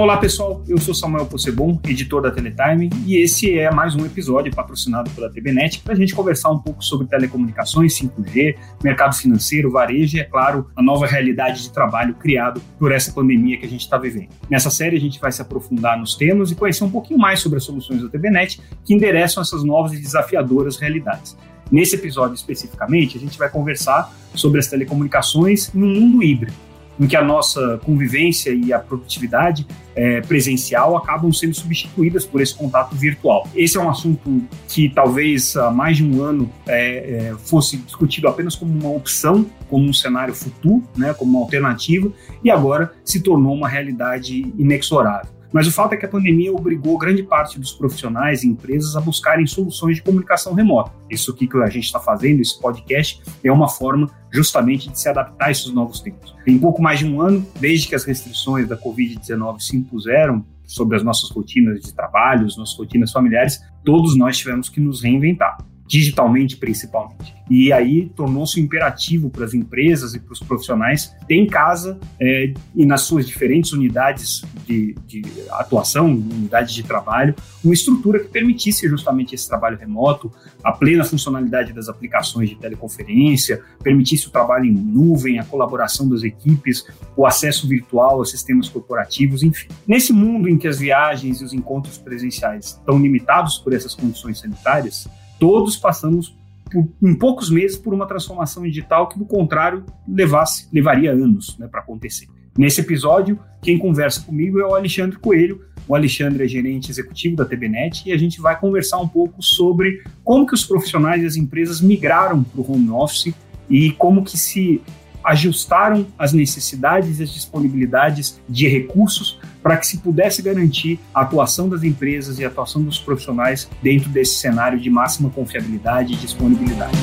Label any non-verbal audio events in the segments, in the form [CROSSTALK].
Olá pessoal, eu sou Samuel Possebon, editor da Teletime, e esse é mais um episódio patrocinado pela TBNet para a gente conversar um pouco sobre telecomunicações, 5G, mercado financeiro, varejo e, é claro, a nova realidade de trabalho criado por essa pandemia que a gente está vivendo. Nessa série a gente vai se aprofundar nos temas e conhecer um pouquinho mais sobre as soluções da TBNet que endereçam essas novas e desafiadoras realidades. Nesse episódio especificamente, a gente vai conversar sobre as telecomunicações um mundo híbrido em que a nossa convivência e a produtividade é, presencial acabam sendo substituídas por esse contato virtual. Esse é um assunto que talvez há mais de um ano é, é, fosse discutido apenas como uma opção, como um cenário futuro, né, como uma alternativa, e agora se tornou uma realidade inexorável. Mas o fato é que a pandemia obrigou grande parte dos profissionais e empresas a buscarem soluções de comunicação remota. Isso que a gente está fazendo, esse podcast, é uma forma justamente de se adaptar a esses novos tempos. Em pouco mais de um ano, desde que as restrições da Covid-19 se impuseram sobre as nossas rotinas de trabalho, as nossas rotinas familiares, todos nós tivemos que nos reinventar digitalmente principalmente. E aí tornou-se imperativo para as empresas e para os profissionais ter em casa é, e nas suas diferentes unidades de, de, atuação, unidades de trabalho, uma estrutura que permitisse justamente esse trabalho remoto, a plena funcionalidade das aplicações de teleconferência, permitisse o trabalho em nuvem, a colaboração das equipes, o acesso virtual a sistemas corporativos, enfim. Nesse mundo em que as viagens e os encontros presenciais estão limitados por essas condições sanitárias, todos passamos por, em poucos meses por uma transformação digital que, do contrário, levasse, levaria anos né, para acontecer. Nesse episódio, quem conversa comigo é o Alexandre Coelho. O Alexandre é gerente executivo da TBNet e a gente vai conversar um pouco sobre como que os profissionais e as empresas migraram para o home office e como que se ajustaram as necessidades e as disponibilidades de recursos para que se pudesse garantir a atuação das empresas e a atuação dos profissionais dentro desse cenário de máxima confiabilidade e disponibilidade.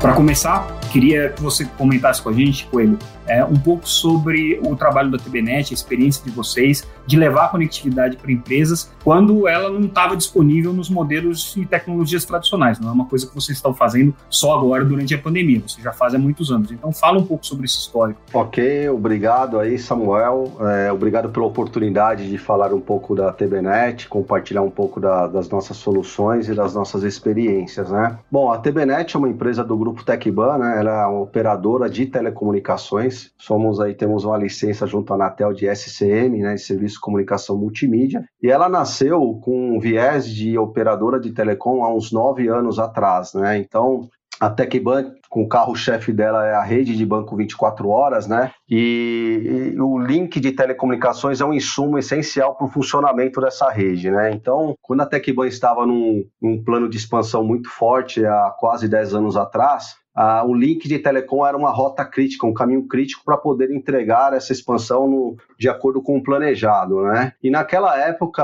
Para começar, queria que você comentasse com a gente, Coelho, é, um pouco sobre o trabalho da TBNet, a experiência de vocês de levar conectividade para empresas quando ela não estava disponível nos modelos e tecnologias tradicionais. Não é uma coisa que vocês estão fazendo só agora durante a pandemia, vocês já fazem há muitos anos. Então fala um pouco sobre esse histórico. Ok, obrigado aí, Samuel. É, obrigado pela oportunidade de falar um pouco da TBNet, compartilhar um pouco da, das nossas soluções e das nossas experiências, né? Bom, a TBNet é uma empresa do grupo Tecban, né? Ela é uma operadora de telecomunicações Somos aí, temos uma licença junto à Anatel de SCM, né, de Serviço de Comunicação Multimídia, e ela nasceu com um viés de operadora de telecom há uns nove anos atrás, né? Então, a TecBank, com o carro-chefe dela é a rede de banco 24 horas, né? E, e, o link de telecomunicações é um insumo essencial para o funcionamento dessa rede, né? Então, quando a TecBank estava num, num plano de expansão muito forte há quase 10 anos atrás, ah, o link de telecom era uma rota crítica, um caminho crítico para poder entregar essa expansão no, de acordo com o planejado, né? E naquela época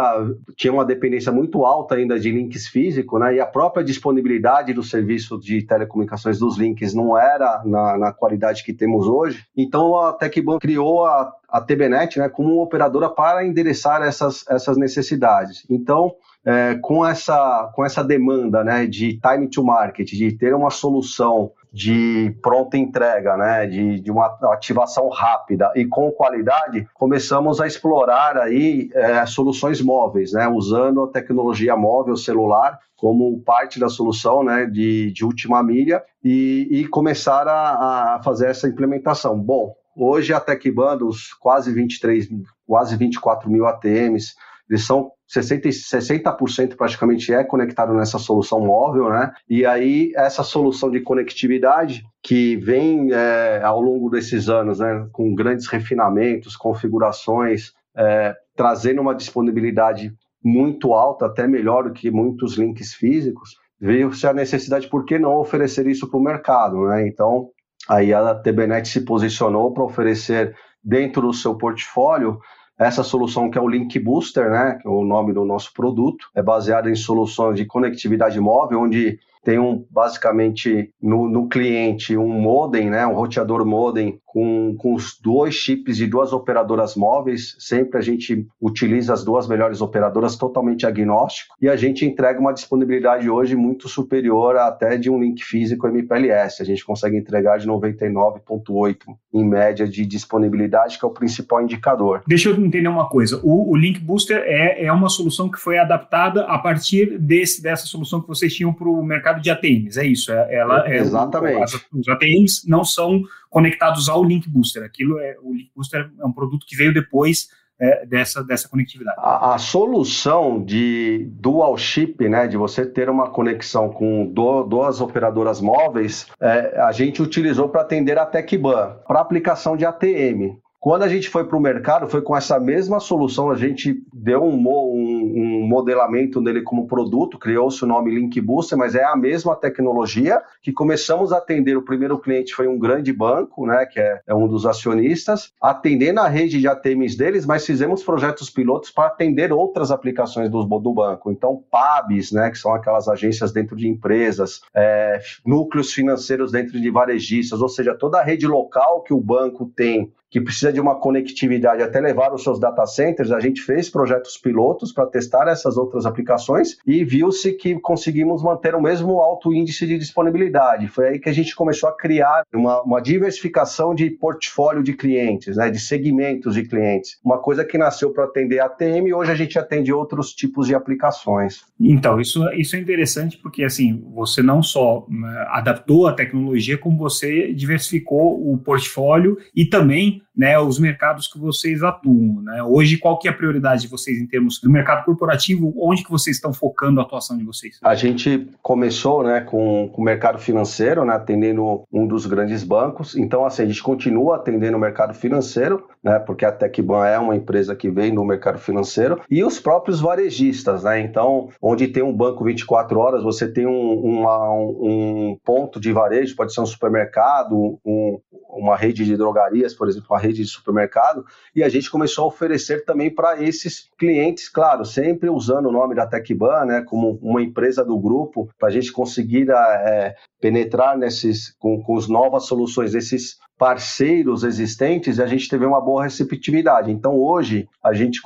tinha uma dependência muito alta ainda de links físicos, né? E a própria disponibilidade do serviço de telecomunicações dos links não era na, na qualidade que temos hoje. Então a Tecban criou a, a TBNet, né, como uma operadora para endereçar essas, essas necessidades. Então é, com, essa, com essa demanda né, de time to market, de ter uma solução de pronta entrega, né, de, de uma ativação rápida e com qualidade, começamos a explorar aí é, soluções móveis, né, usando a tecnologia móvel celular como parte da solução né, de, de última milha e, e começar a, a fazer essa implementação. Bom, hoje a TecBand, os quase 23, quase 24 mil ATMs, eles são 60%, 60% praticamente é conectado nessa solução móvel, né? E aí essa solução de conectividade que vem é, ao longo desses anos, né, com grandes refinamentos, configurações, é, trazendo uma disponibilidade muito alta, até melhor do que muitos links físicos, veio-se a necessidade, por que não oferecer isso para o mercado, né? Então, aí a TBNet se posicionou para oferecer dentro do seu portfólio essa solução que é o Link Booster, né, que é o nome do nosso produto, é baseada em soluções de conectividade móvel, onde tem um basicamente no, no cliente um modem, né, um roteador modem com, com os dois chips de duas operadoras móveis. Sempre a gente utiliza as duas melhores operadoras totalmente agnóstico e a gente entrega uma disponibilidade hoje muito superior até de um link físico MPLS. A gente consegue entregar de 99,8 em média de disponibilidade, que é o principal indicador. Deixa eu entender uma coisa. O, o Link Booster é, é uma solução que foi adaptada a partir desse, dessa solução que vocês tinham para o mercado de ATMs, é isso? É, ela, é, Exatamente. As, os ATMs não são conectados ao Link Booster. Aquilo é o Link Booster é um produto que veio depois é, dessa, dessa conectividade. A, a, solução de dual chip, né, de você ter uma conexão com do, duas operadoras móveis, é, a gente utilizou para atender a TecBan, para aplicação de ATM. Quando a gente foi para o mercado, foi com essa mesma solução, a gente deu um, um, um modelamento nele como produto, criou-se o nome Link Booster, mas é a mesma tecnologia que começamos a atender. O primeiro cliente foi um grande banco, né, que é, é um dos acionistas, atendendo a rede de ATMs deles, mas fizemos projetos pilotos para atender outras aplicações do, do banco. Então, PABs, né, que são aquelas agências dentro de empresas, é, núcleos financeiros dentro de varejistas, ou seja, toda a rede local que o banco tem que precisa de uma conectividade até levar os seus data centers, a gente fez projetos pilotos para testar essas outras aplicações e viu-se que conseguimos manter o mesmo alto índice de disponibilidade. Foi aí que a gente começou a criar uma, uma diversificação de portfólio de clientes, né, de segmentos de clientes. Uma coisa que nasceu para atender ATM hoje a gente atende outros tipos de aplicações. Então, isso, isso é interessante porque assim, você não só né, adaptou a tecnologia, como você diversificou o portfólio e também né, os mercados que vocês atuam. Né? Hoje, qual que é a prioridade de vocês em termos do mercado corporativo? Onde que vocês estão focando a atuação de vocês? A gente começou né, com, com o mercado financeiro, né, atendendo um dos grandes bancos. Então, assim, a gente continua atendendo o mercado financeiro, né, porque a Tecban é uma empresa que vem do mercado financeiro, e os próprios varejistas. Né? Então, onde tem um banco 24 horas, você tem um, uma, um ponto de varejo, pode ser um supermercado, um, uma rede de drogarias, por exemplo, uma rede de supermercado, e a gente começou a oferecer também para esses clientes, claro, sempre usando o nome da Tecban, né, como uma empresa do grupo, para a gente conseguir é, penetrar nesses, com, com as novas soluções desses parceiros existentes, e a gente teve uma boa receptividade. Então, hoje, a gente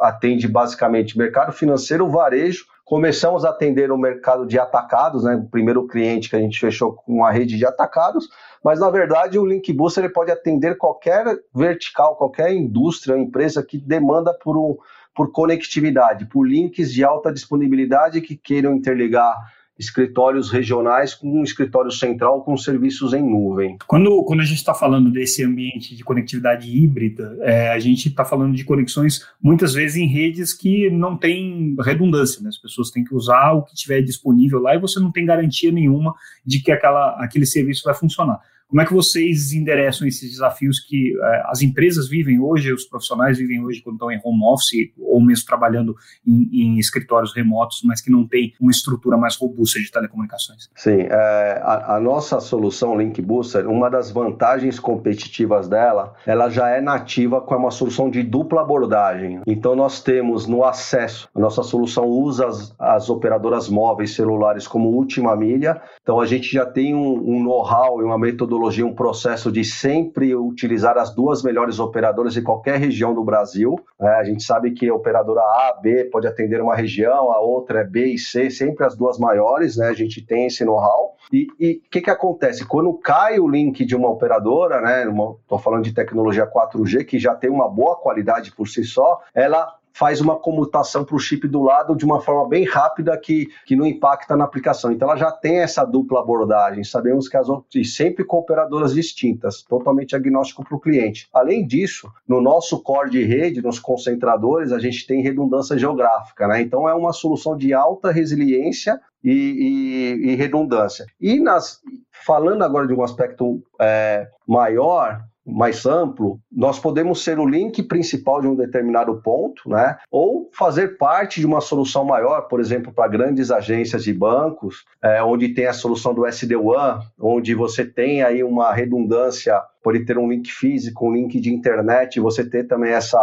atende basicamente mercado financeiro, varejo, começamos a atender o mercado de atacados, né? O primeiro cliente que a gente fechou com uma rede de atacados, mas na verdade o Link Booster ele pode atender qualquer vertical, qualquer indústria, empresa que demanda por, um, por conectividade, por links de alta disponibilidade que queiram interligar escritórios regionais com um escritório central com serviços em nuvem. Quando, quando a gente está falando desse ambiente de conectividade híbrida, é, a gente está falando de conexões muitas vezes em redes que não tem redundância, né? as pessoas têm que usar o que tiver disponível lá e você não tem garantia nenhuma de que aquela, aquele serviço vai funcionar. Como é que vocês endereçam esses desafios que é, as empresas vivem hoje, os profissionais vivem hoje quando estão em home office ou mesmo trabalhando em, em escritórios remotos, mas que não tem uma estrutura mais robusta de telecomunicações? Sim, é, a, a, nossa solução Link Booster, uma das vantagens competitivas dela, ela já é nativa com uma solução de dupla abordagem. Então nós temos no acesso, a nossa solução usa as, as operadoras móveis celulares como última milha, então a gente já tem um, um know-how e uma metodologia metodologia, um processo de sempre utilizar as duas melhores operadoras em qualquer região do Brasil. É, a gente sabe que a operadora A, B pode atender uma região, a outra é B e C, sempre as duas maiores, né? A gente tem esse know-how. E o que, que acontece? Quando cai o link de uma operadora, né? Estou falando de tecnologia 4G, que já tem uma boa qualidade por si só, ela faz uma comutação para o chip do lado de uma forma bem rápida que, que não impacta na aplicação. Então ela já tem essa dupla abordagem. Sabemos que as outras, sempre com operadoras distintas, totalmente agnóstico para o cliente. Além disso, no nosso core de rede, nos concentradores, a gente tem redundância geográfica, né? Então é uma solução de alta resiliência e, e, e redundância. E nas, falando agora de um aspecto é, maior, mais amplo, nós podemos ser o link principal de um determinado ponto, né? Ou fazer parte de uma solução maior, por exemplo, para grandes agências de bancos, é, onde tem a solução do SD-WAN, onde você tem aí uma redundância, pode ter um link físico, um link de internet, você ter também essa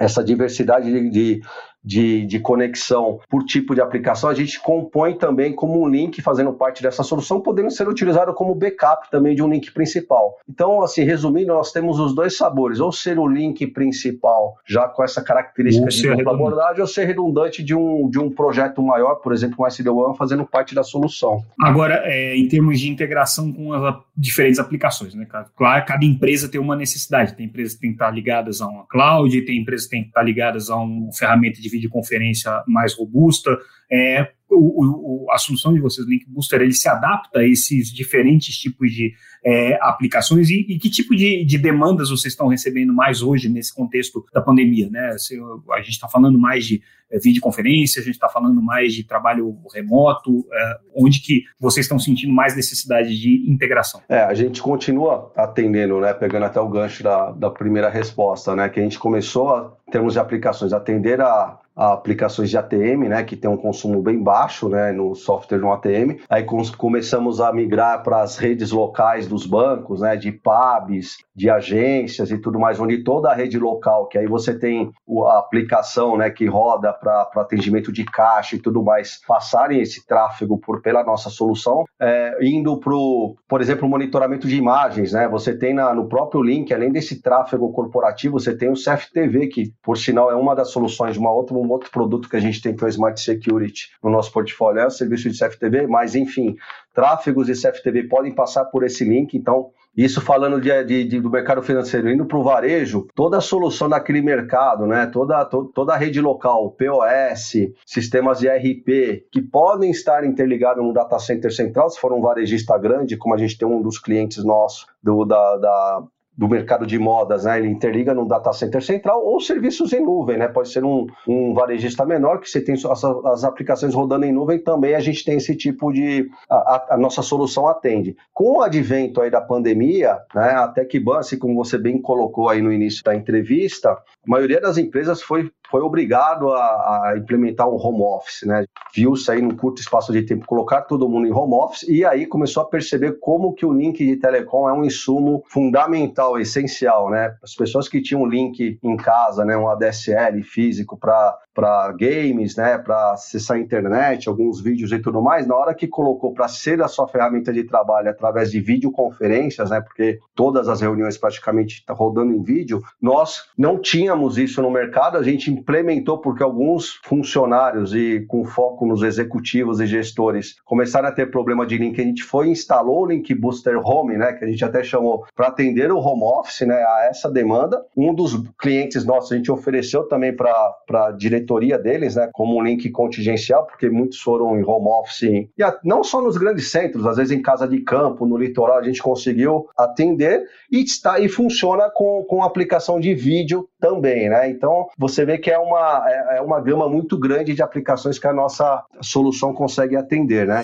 essa diversidade de, de, de, de conexão por tipo de aplicação, a gente compõe também como um link fazendo parte dessa solução, podendo ser utilizado como backup também de um link principal. Então, assim, resumindo, nós temos os dois sabores, ou ser o link principal, já com essa característica de dupla abordagem, ou ser redundante de um, de um projeto maior, por exemplo, um SD-WAN, fazendo parte da solução. Agora, é, em termos de integração com as diferentes aplicações, né? Claro, cada empresa tem uma necessidade. Tem empresas que têm que estar ligadas a uma cloud, tem empresas que têm que estar ligadas a uma ferramenta de videoconferência mais robusta. É, o, o, a solução de vocês, Link Booster, ele se adapta a esses diferentes tipos de é, aplicações e, e, que tipo de, de, demandas vocês estão recebendo mais hoje nesse contexto da pandemia, né? Se, a gente está falando mais de é, videoconferência, a gente está falando mais de trabalho remoto, é, onde que vocês estão sentindo mais necessidade de integração? É, a gente continua atendendo, né? Pegando até o gancho da, da primeira resposta, né? Que a gente começou a termos de aplicações, atender a aplicações de ATM, né, que tem um consumo bem baixo, né, no software no ATM. Aí começamos a migrar para as redes locais dos bancos, né, de pubs, de agências e tudo mais, onde toda a rede local, que aí você tem a aplicação, né, que roda para atendimento de caixa e tudo mais, passarem esse tráfego por pela nossa solução, é, indo para por exemplo, monitoramento de imagens, né, você tem na, no próprio link, além desse tráfego corporativo, você tem o CFTV, que por sinal é uma das soluções de uma outra um outro produto que a gente tem que é o Smart Security no nosso portfólio, é o serviço de CFTV, mas enfim, tráfegos de CFTV podem passar por esse link, então isso falando de, de, de do mercado financeiro, indo para o varejo, toda a solução daquele mercado, né? toda, to, toda a rede local, POS, sistemas de RP, que podem estar interligados no data center central, se for um varejista grande, como a gente tem um dos clientes nossos do, da, da do mercado de modas, né? Ele interliga no data center central ou serviços em nuvem, né? Pode ser um, um varejista menor que você tem as, as, aplicações rodando em nuvem, também a gente tem esse tipo de a, a, nossa solução atende. Com o advento aí da pandemia, né? A TechBan, assim como você bem colocou aí no início da entrevista, a maioria das empresas foi foi obrigado a, a, implementar um home office, né? Viu-se aí num curto espaço de tempo colocar todo mundo em home office e aí começou a perceber como que o link de telecom é um insumo fundamental, essencial, né? As pessoas que tinham um link em casa, né, um ADSL físico para para games, né, para acessar a internet, alguns vídeos e tudo mais, na hora que colocou para ser a sua ferramenta de trabalho através de videoconferências, né, porque todas as reuniões praticamente estão tá rodando em vídeo, nós não tínhamos isso no mercado, a gente implementou porque alguns funcionários e com foco nos executivos e gestores começaram a ter problema de link, a gente foi e instalou o Link Booster Home, né, que a gente até chamou para atender o home office, né, a essa demanda. Um dos clientes nossos a gente ofereceu também para a diretoria deles, né, como um link contingencial, porque muitos foram em home office, e não só nos grandes centros, às vezes em casa de campo, no litoral, a gente conseguiu atender e está e funciona com, com aplicação de vídeo também, né? Então você vê que é uma, é, é uma gama muito grande de aplicações que a nossa solução consegue atender, né?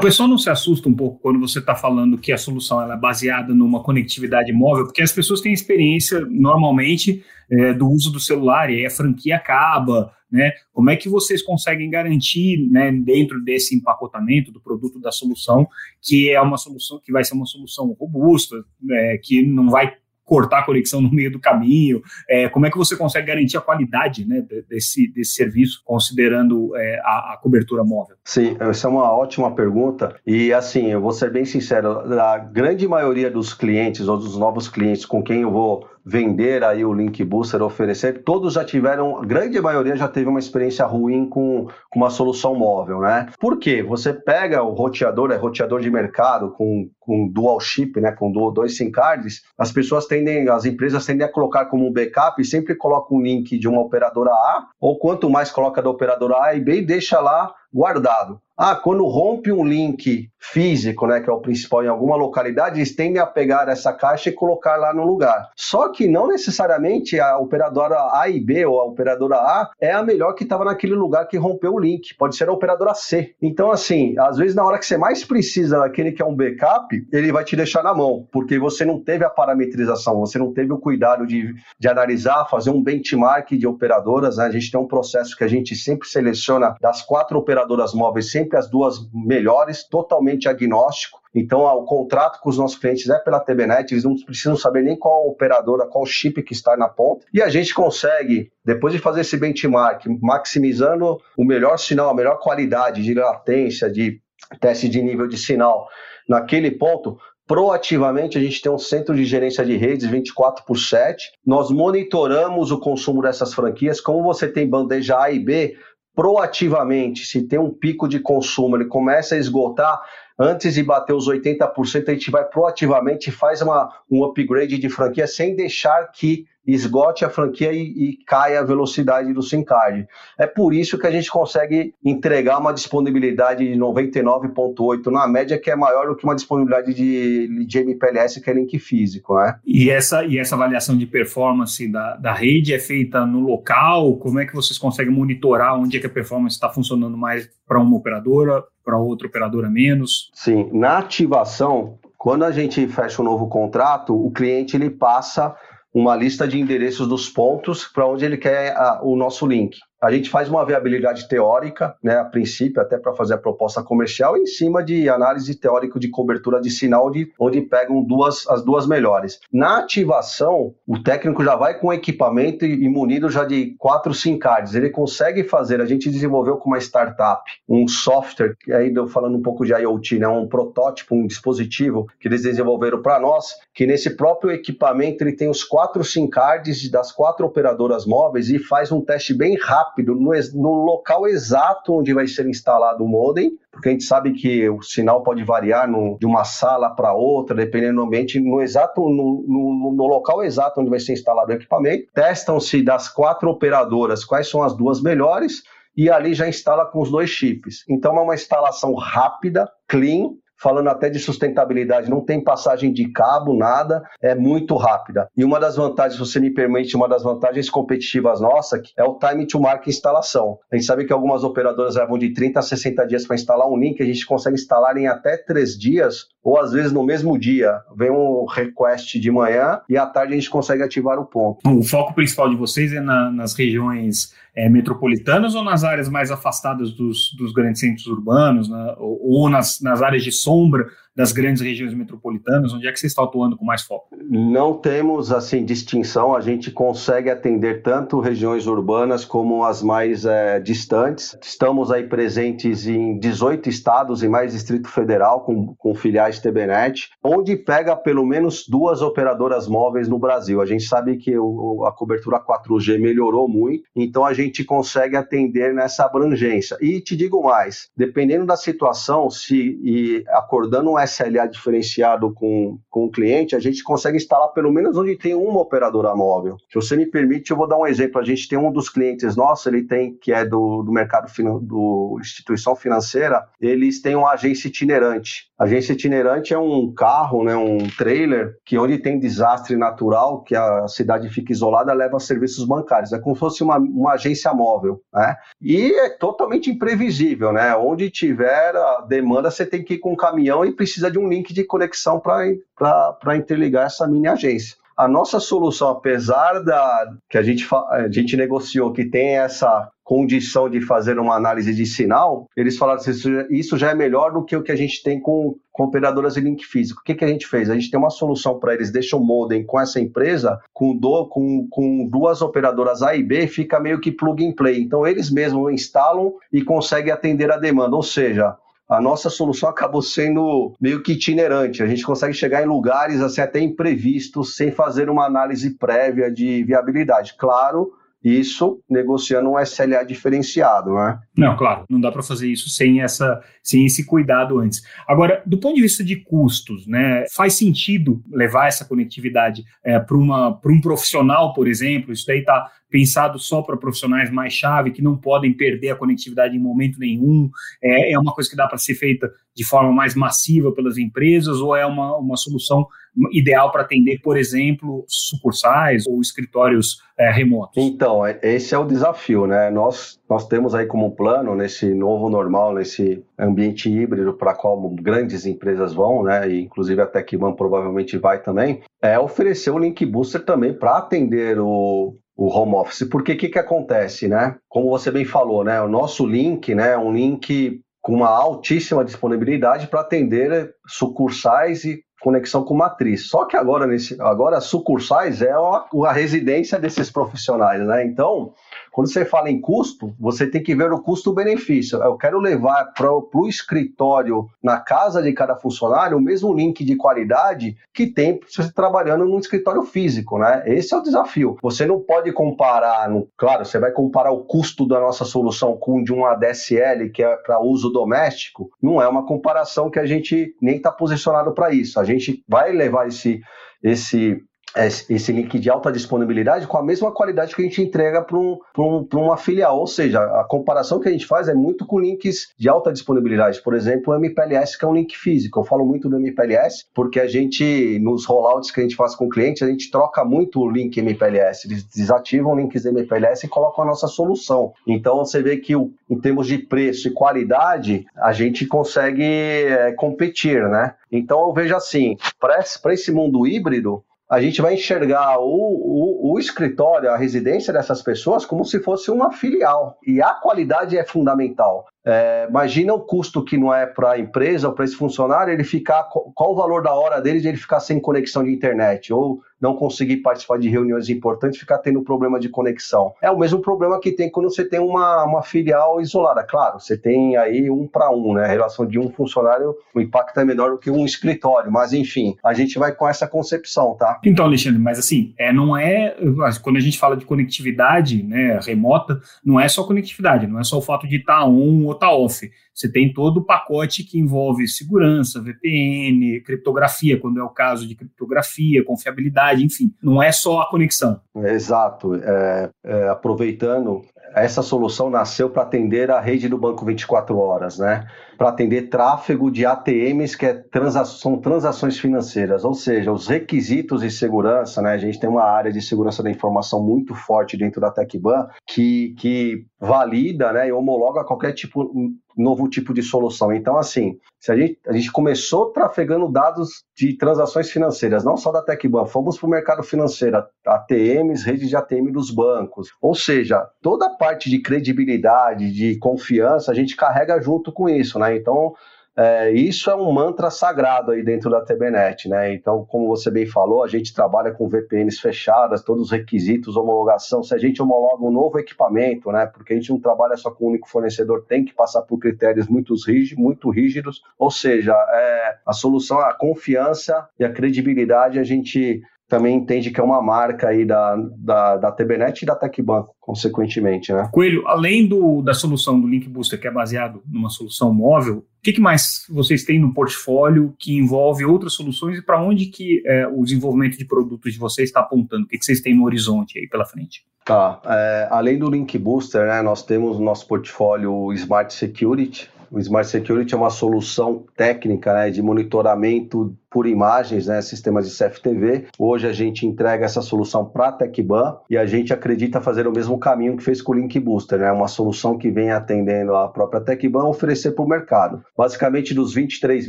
O pessoal não se assusta um pouco quando você está falando que a solução é baseada numa conectividade móvel, porque as pessoas têm experiência normalmente é, do uso do celular e a franquia acaba, né? Como é que vocês conseguem garantir, né, dentro desse empacotamento do produto da solução, que é uma solução que vai ser uma solução robusta, é, que não vai cortar a conexão no meio do caminho? É, como é que você consegue garantir a qualidade né, desse, desse serviço, considerando é, a, a, cobertura móvel? Sim, essa é uma ótima pergunta. E assim, eu vou ser bem sincero, a grande maioria dos clientes ou dos novos clientes com quem eu vou vender aí o Link Booster, oferecer, todos já tiveram, a grande maioria já teve uma experiência ruim com, com uma solução móvel, né? Por quê? Você pega o roteador, é roteador de mercado com, com dual chip, né? Com dois SIM cards, as pessoas tendem, as empresas tendem a colocar como um backup e sempre colocam um link de uma operadora A, ou quanto mais coloca da operadora A e B, deixa lá guardado. Ah, quando rompe um link físico, né, que é o principal em alguma localidade, eles tendem a pegar essa caixa e colocar lá no lugar. Só que não necessariamente a operadora A e B ou a operadora A é a melhor que estava naquele lugar que rompeu o link. Pode ser a operadora C. Então, assim, às vezes na hora que você mais precisa daquele que é um backup, ele vai te deixar na mão, porque você não teve a parametrização, você não teve o cuidado de, de analisar, fazer um benchmark de operadoras. Né? A gente tem um processo que a gente sempre seleciona das quatro operadoras operadoras móveis, sempre as duas melhores, totalmente agnóstico. Então, o contrato com os nossos clientes é pela TBNet, eles não precisam saber nem qual operadora, qual chip que está na ponta. E a gente consegue, depois de fazer esse benchmark, maximizando o melhor sinal, a melhor qualidade de latência, de teste de nível de sinal naquele ponto, proativamente a gente tem um centro de gerência de redes 24 por 7. Nós monitoramos o consumo dessas franquias. Como você tem bandeja A e B, proativamente, se tem um pico de consumo, ele começa a esgotar, antes de bater os 80%, a gente vai proativamente e faz uma, um upgrade de franquia sem deixar que esgote a franquia e, e caia a velocidade do SIM card. É por isso que a gente consegue entregar uma disponibilidade de 99,8 na média, que é maior do que uma disponibilidade de, de MPLS, que é link físico. Né? E, essa, e essa avaliação de performance da, da rede é feita no local? Como é que vocês conseguem monitorar onde é que a performance está funcionando mais para uma operadora, para outra operadora menos? Sim, na ativação, quando a gente fecha um novo contrato, o cliente ele passa uma lista de endereços dos pontos para onde ele quer a, o nosso link. A gente faz uma viabilidade teórica, né, a princípio, até para fazer a proposta comercial, em cima de análise teórica de cobertura de sinal, de onde pegam duas, as duas melhores. Na ativação, o técnico já vai com equipamento e munido já de quatro SIM cards. Ele consegue fazer, a gente desenvolveu com uma startup um software, aí falando um pouco de IoT, né, um protótipo, um dispositivo que eles desenvolveram para nós, que nesse próprio equipamento ele tem os quatro SIM cards das quatro operadoras móveis e faz um teste bem rápido rápido no, no local exato onde vai ser instalado o modem, porque a gente sabe que o sinal pode variar no, de uma sala para outra, dependendo do ambiente, no exato no, no, no, local exato onde vai ser instalado o equipamento. Testam-se das quatro operadoras quais são as duas melhores e ali já instala com os dois chips. Então é uma instalação rápida, clean, falando até de sustentabilidade, não tem passagem de cabo, nada, é muito rápida. E uma das vantagens, se você me permite, uma das vantagens competitivas nossa é o time to market instalação. A gente sabe que algumas operadoras levam de 30 a 60 dias para instalar um link, a gente consegue instalar em até 3 dias, ou às vezes no mesmo dia. Vem um request de manhã e à tarde a gente consegue ativar o ponto. O foco principal de vocês é na, nas regiões é, metropolitanas ou nas áreas mais afastadas dos, dos grandes centros urbanos, né? ou, ou nas, nas áreas de sombra das grandes regiões metropolitanas? Onde é que você está atuando com mais foco? Não temos assim distinção. A gente consegue atender tanto regiões urbanas como as mais é, distantes. Estamos aí presentes em 18 estados e mais Distrito Federal com, com filiais TBNet, onde pega pelo menos duas operadoras móveis no Brasil. A gente sabe que o, a cobertura 4G melhorou muito, então a gente consegue atender nessa abrangência. E te digo mais, dependendo da situação, se e acordando um SLA diferenciado com, com o cliente, a gente consegue instalar pelo menos onde tem uma operadora móvel. Se você me permite, eu vou dar um exemplo. A gente tem um dos clientes nossos, ele tem, que é do, do mercado do instituição financeira, eles têm uma agência itinerante. A agência itinerante é um carro, né, um trailer, que onde tem desastre natural, que a cidade fica isolada, leva serviços bancários. É como se fosse uma, uma agência móvel. Né? E é totalmente imprevisível, né? Onde tiver a demanda, você tem que ir com um caminhão e precisa de um link de conexão para interligar essa mini agência. A nossa solução, apesar da que a gente, a gente negociou que tem essa condição de fazer uma análise de sinal, eles falaram assim, isso já é melhor do que o que a gente tem com, com operadoras de link físico. O que, que a gente fez? A gente tem uma solução para eles, deixa o modem com essa empresa, com, do, com, com duas operadoras A e B, fica meio que plug and play. Então eles mesmos instalam e conseguem atender a demanda, ou seja, a nossa solução [LAUGHS] acabou sendo meio que itinerante. A gente consegue chegar em lugares assim, até imprevistos, sem fazer uma análise prévia de viabilidade. Claro, isso negociando um SLA diferenciado, né? Não, claro, não dá para fazer isso sem essa, sem esse cuidado antes. Agora, do ponto de vista de custos, né, faz sentido levar essa conectividade é, para um profissional, por exemplo? Isso daí está pensado só para profissionais mais chave que não podem perder a conectividade em momento nenhum? É, é uma coisa que dá para ser feita de forma mais massiva pelas empresas ou é uma, uma solução ideal para atender, por exemplo, sucursais ou escritórios é, remotos? Então, é, esse é o desafio, né? Nós, nós temos aí como plano, nesse novo normal, nesse ambiente híbrido para qual grandes empresas vão, né? E inclusive a Techman provavelmente vai também, é oferecer o Link Booster também para atender o, o home office. Porque o que, que acontece, né? Como você bem falou, né? O nosso link, né? É um link com uma altíssima disponibilidade para atender sucursais e conexão com matriz. Só que agora, nesse, agora sucursais é a, a residência desses profissionais, né? Então, quando você fala em custo, você tem que ver o custo-benefício. Eu quero levar para o escritório, na casa de cada funcionário, o mesmo link de qualidade que tem se você trabalhando num escritório físico, né? Esse é o desafio. Você não pode comparar, claro, você vai comparar o custo da nossa solução com de uma DSL, que é para uso doméstico, não é uma comparação que a gente nem está posicionado para isso. A gente vai levar esse, esse esse link de alta disponibilidade com a mesma qualidade que a gente entrega para um, um, uma filial. Ou seja, a comparação que a gente faz é muito com links de alta disponibilidade. Por exemplo, o MPLS, que é um link físico. Eu falo muito do MPLS porque a gente, nos rollouts que a gente faz com clientes, a gente troca muito o link MPLS. Eles desativam links MPLS e colocam a nossa solução. Então, você vê que em termos de preço e qualidade, a gente consegue é, competir, né? Então, eu vejo assim, para esse mundo híbrido, a gente vai enxergar o, o, o, escritório, a residência dessas pessoas, como se fosse uma filial. E a qualidade é fundamental. É, imagina o custo que não é para a empresa ou para esse funcionário, ele ficar. Qual o valor da hora dele de ele ficar sem conexão de internet? Ou não conseguir participar de reuniões importantes, ficar tendo problema de conexão. É o mesmo problema que tem quando você tem uma, uma filial isolada. Claro, você tem aí um para um, né? A relação de um funcionário, o impacto é menor do que um escritório, mas enfim, a gente vai com essa concepção, tá? Então, Alexandre, mas assim, é, não é. Quando a gente fala de conectividade né, remota, não é só conectividade, não é só o fato de estar tá on ou estar tá off. Você tem todo o pacote que envolve segurança, VPN, criptografia, quando é o caso de criptografia, confiabilidade, enfim. Não é só a conexão. Exato. É, é, aproveitando, essa solução nasceu para atender a rede do Banco 24 Horas, né? Para atender tráfego de ATMs, que é transa são transações financeiras, ou seja, os requisitos de segurança, né? A gente tem uma área de segurança da informação muito forte dentro da TecBan que, que valida né, e homologa qualquer tipo novo tipo de solução. Então, assim, se a gente, a gente começou trafegando dados de transações financeiras, não só da TecBan, fomos para o mercado financeiro, ATMs, rede de ATM dos bancos. Ou seja, toda a parte de credibilidade, de confiança, a gente carrega junto com isso, né? Então, é, isso é um mantra sagrado aí dentro da TBNet, né? Então, como você bem falou, a gente trabalha com VPNs fechadas, todos os requisitos, homologação. Se a gente homologa um novo equipamento, né? Porque a gente não trabalha só com um único fornecedor, tem que passar por critérios muito rígidos, muito rígidos. Ou seja, é, a solução, a confiança e a credibilidade, a gente também entende que é uma marca aí da, da, da TBNet e da TecBanco, consequentemente, né? Coelho, além do, da solução do Link Booster, que é baseado numa solução móvel, o que, que mais vocês têm no portfólio que envolve outras soluções e para onde que é, o desenvolvimento de produtos de vocês está apontando? O que, que vocês têm no horizonte aí pela frente? Tá, é, além do Link Booster, né, nós temos no nosso portfólio Smart Security, o Smart Security é uma solução técnica né, de monitoramento por imagens, né, sistemas de CFTV. Hoje a gente entrega essa solução para a TecBan e a gente acredita fazer o mesmo caminho que fez com o Link Booster, né, uma solução que vem atendendo a própria TecBan oferecer para o mercado. Basicamente, dos 23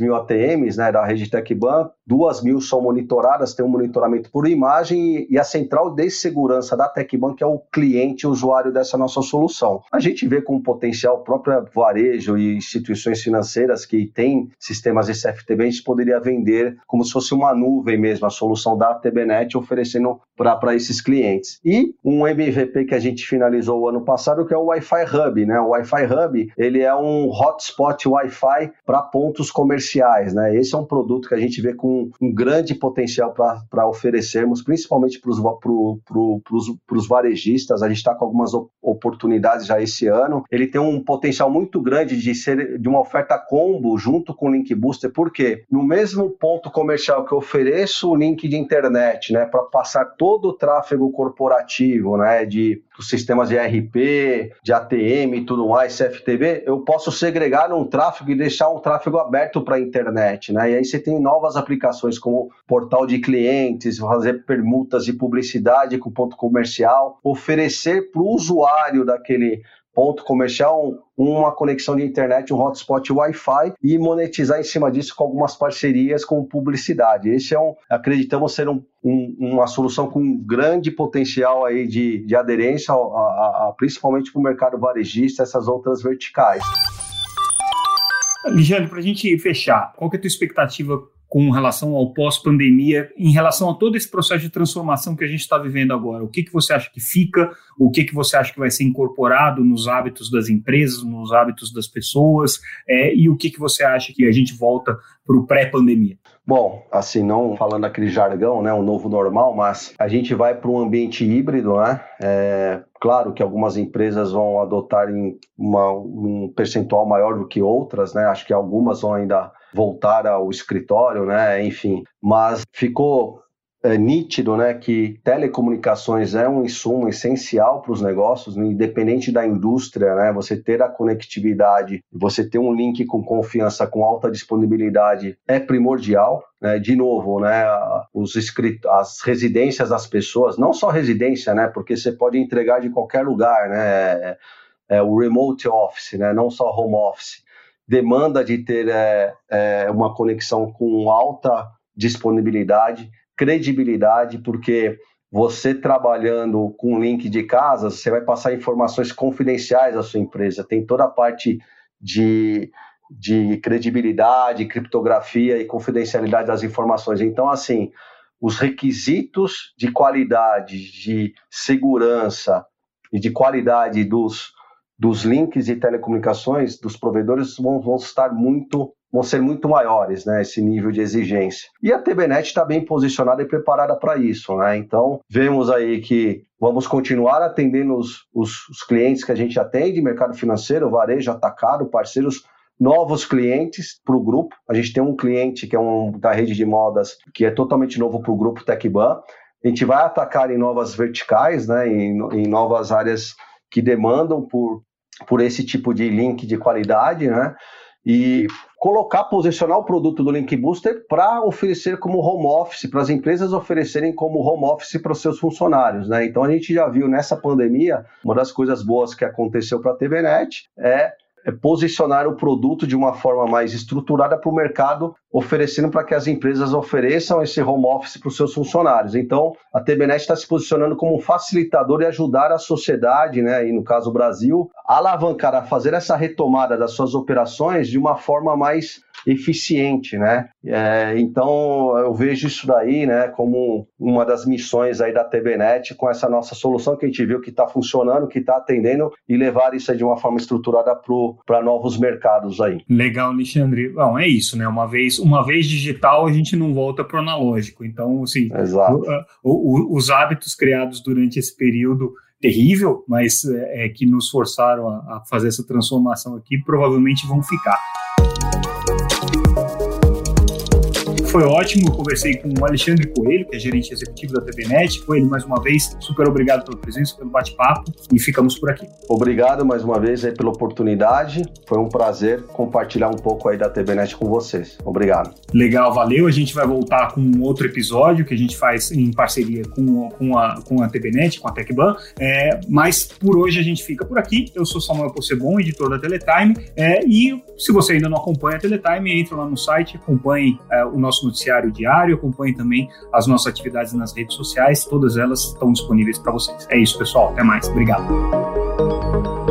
mil ATMs né, da rede TecBan, 2 mil são monitoradas, tem um monitoramento por imagem e a central de segurança da TecBan, que é o cliente usuário dessa nossa solução. A gente vê com potencial próprio varejo e instituições financeiras que têm sistemas de CFTV, a gente poderia vender como se fosse uma nuvem mesmo, a solução da TBNet oferecendo para esses clientes. E um MVP que a gente finalizou o ano passado, que é o Wi-Fi Hub, né? O Wi-Fi Hub, ele é um hotspot Wi-Fi para pontos comerciais, né? Esse é um produto que a gente vê com um grande potencial para oferecermos, principalmente para pro, pro, os varejistas. A gente está com algumas oportunidades já esse ano. Ele tem um potencial muito grande de ser de uma oferta combo junto com o Link Booster, porque no mesmo ponto ponto comercial que eu ofereço o link de internet, né, para passar todo o tráfego corporativo, né, de dos sistemas de RP, de ATM e tudo mais, CFTV, eu posso segregar um tráfego e deixar um tráfego aberto para a internet, né? E aí você tem novas aplicações como portal de clientes, fazer permutas de publicidade com ponto comercial, oferecer para o usuário daquele ponto comercial, uma conexão de internet, um hotspot Wi-Fi e monetizar em cima disso com algumas parcerias com publicidade. Esse é um, acreditamos ser um, um, uma solução com grande potencial aí de, de aderência, a, a, a, principalmente para o mercado varejista, essas outras verticais. Ligiane, para a gente fechar, qual que é a tua expectativa com relação ao pós-pandemia, em relação a todo esse processo de transformação que a gente está vivendo agora? O que, que você acha que fica? O que, que você acha que vai ser incorporado nos hábitos das empresas, nos hábitos das pessoas? É, e o que, que você acha que a gente volta para o pré-pandemia? Bom, assim, não falando aquele jargão, né, o novo normal, mas a gente vai para um ambiente híbrido, né? É, claro que algumas empresas vão adotar uma, um percentual maior do que outras, né? Acho que algumas vão ainda voltar ao escritório, né? Enfim, mas ficou é, nítido, né, que telecomunicações é um insumo essencial para os negócios, independente da indústria, né? Você ter a conectividade, você ter um link com confiança, com alta disponibilidade é primordial. Né? De novo, né, os as residências das pessoas, não só residência, né, porque você pode entregar de qualquer lugar, né? É, é o remote office, né? Não só home office demanda de ter é, é, uma conexão com alta disponibilidade, credibilidade, porque você trabalhando com link de casa, você vai passar informações confidenciais à sua empresa. Tem toda a parte de, de credibilidade, criptografia e confidencialidade das informações. Então, assim, os requisitos de qualidade, de segurança e de qualidade dos, dos links de telecomunicações dos provedores vão, vão estar muito vão ser muito maiores, né, esse nível de exigência. E a TBNet está bem posicionada e preparada para isso, né? Então, vemos aí que vamos continuar atendendo os, os, os clientes que a gente atende, mercado financeiro, varejo, atacado, parceiros novos clientes para o grupo. A gente tem um cliente que é um da rede de modas que é totalmente novo para o grupo TecBan. A gente vai atacar em novas verticais, né, em, em novas áreas que demandam por por esse tipo de link de qualidade, né? E colocar, posicionar o produto do Link Booster para oferecer como home office, para as empresas oferecerem como home office para os seus funcionários, né? Então a gente já viu nessa pandemia, uma das coisas boas que aconteceu para a TVNet é é posicionar o produto de uma forma mais estruturada para o mercado, oferecendo para que as empresas ofereçam esse home office para os seus funcionários. Então, a TBNet está se posicionando como um facilitador e ajudar a sociedade, né, e no caso o Brasil, a alavancar, a fazer essa retomada das suas operações de uma forma mais eficiente, né? É, então eu vejo isso daí, né, como uma das missões aí da TBNet com essa nossa solução que a gente viu que está funcionando, que está atendendo e levar isso de uma forma estruturada para novos mercados aí. Legal, Alexandre. Bom, é isso, né? Uma vez, uma vez digital a gente não volta para o analógico. Então, assim, o, o, os hábitos criados durante esse período terrível, mas é, é que nos forçaram a, a fazer essa transformação aqui, provavelmente vão ficar. Foi ótimo. Eu conversei com o Alexandre Coelho, que é gerente executivo da TVNet. Coelho, mais uma vez, super obrigado pela presença, pelo bate-papo e ficamos por aqui. Obrigado mais uma vez aí pela oportunidade. Foi um prazer compartilhar um pouco aí da TVNet com vocês. Obrigado. Legal, valeu. A gente vai voltar com outro episódio que a gente faz em parceria com, com, a, com a TVNet, com a TecBan. É, mas por hoje a gente fica por aqui. Eu sou Samuel Possebon, editor da Teletime. É, e se você ainda não acompanha a Teletime, entre lá no site, acompanhe é, o nosso noticiário diário, acompanhe também as nossas atividades nas redes sociais, todas elas estão disponíveis para vocês. É isso, pessoal. Até mais. Obrigado.